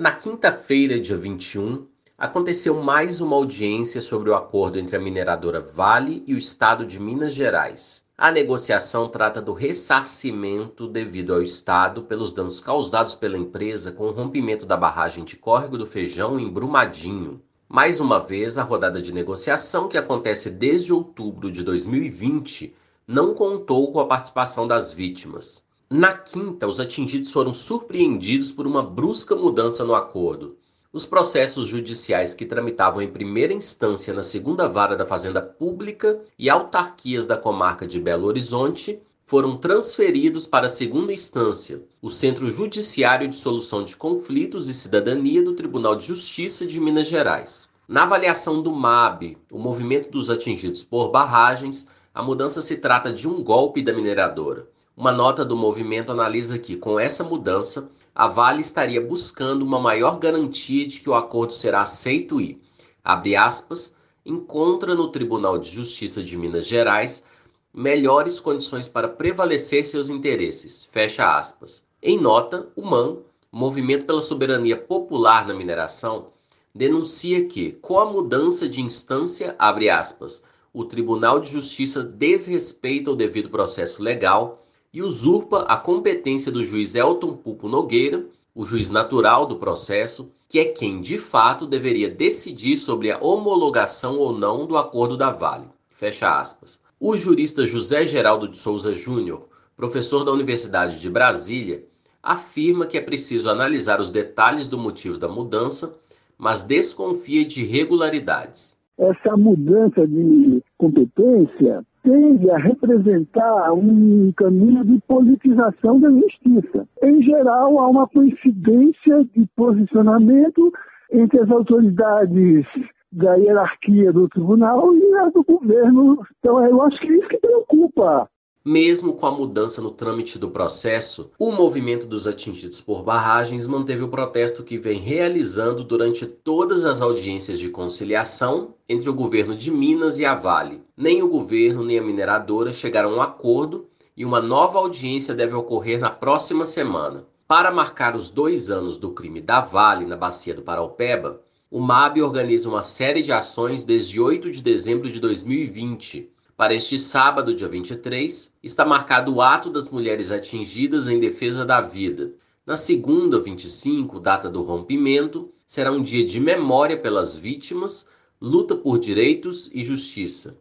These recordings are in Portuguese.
Na quinta-feira, dia 21, aconteceu mais uma audiência sobre o acordo entre a mineradora Vale e o Estado de Minas Gerais. A negociação trata do ressarcimento devido ao Estado pelos danos causados pela empresa com o rompimento da barragem de Córrego do Feijão em Brumadinho. Mais uma vez, a rodada de negociação, que acontece desde outubro de 2020, não contou com a participação das vítimas. Na quinta, os atingidos foram surpreendidos por uma brusca mudança no acordo. Os processos judiciais que tramitavam em primeira instância na segunda vara da Fazenda Pública e autarquias da comarca de Belo Horizonte foram transferidos para a segunda instância, o Centro Judiciário de Solução de Conflitos e Cidadania do Tribunal de Justiça de Minas Gerais. Na avaliação do MAB, o movimento dos atingidos por barragens, a mudança se trata de um golpe da mineradora uma nota do movimento analisa que, com essa mudança, a Vale estaria buscando uma maior garantia de que o acordo será aceito e, abre aspas, encontra no Tribunal de Justiça de Minas Gerais melhores condições para prevalecer seus interesses, fecha aspas. Em nota, o MAN, Movimento pela Soberania Popular na Mineração, denuncia que, com a mudança de instância, abre aspas, o Tribunal de Justiça desrespeita o devido processo legal e usurpa a competência do juiz Elton Pupo Nogueira, o juiz natural do processo, que é quem de fato deveria decidir sobre a homologação ou não do acordo da Vale. Fecha aspas. O jurista José Geraldo de Souza Júnior, professor da Universidade de Brasília, afirma que é preciso analisar os detalhes do motivo da mudança, mas desconfia de irregularidades. Essa mudança de competência tende a representar um caminho de politização da justiça. Em geral, há uma coincidência de posicionamento entre as autoridades da hierarquia do tribunal e a do governo. Então, eu acho que é isso que preocupa mesmo com a mudança no trâmite do processo, o movimento dos atingidos por barragens manteve o protesto que vem realizando durante todas as audiências de conciliação entre o governo de Minas e a Vale. Nem o governo nem a mineradora chegaram a um acordo e uma nova audiência deve ocorrer na próxima semana. Para marcar os dois anos do crime da Vale na bacia do Paraupeba, o MAB organiza uma série de ações desde 8 de dezembro de 2020 para este sábado, dia 23, está marcado o ato das mulheres atingidas em defesa da vida. Na segunda, 25, data do rompimento, será um dia de memória pelas vítimas, luta por direitos e justiça.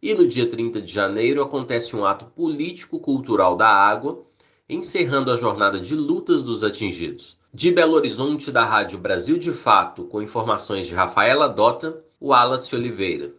E no dia 30 de janeiro acontece um ato político-cultural da água, encerrando a jornada de lutas dos atingidos. De Belo Horizonte, da Rádio Brasil de Fato, com informações de Rafaela Dota, Wallace Oliveira.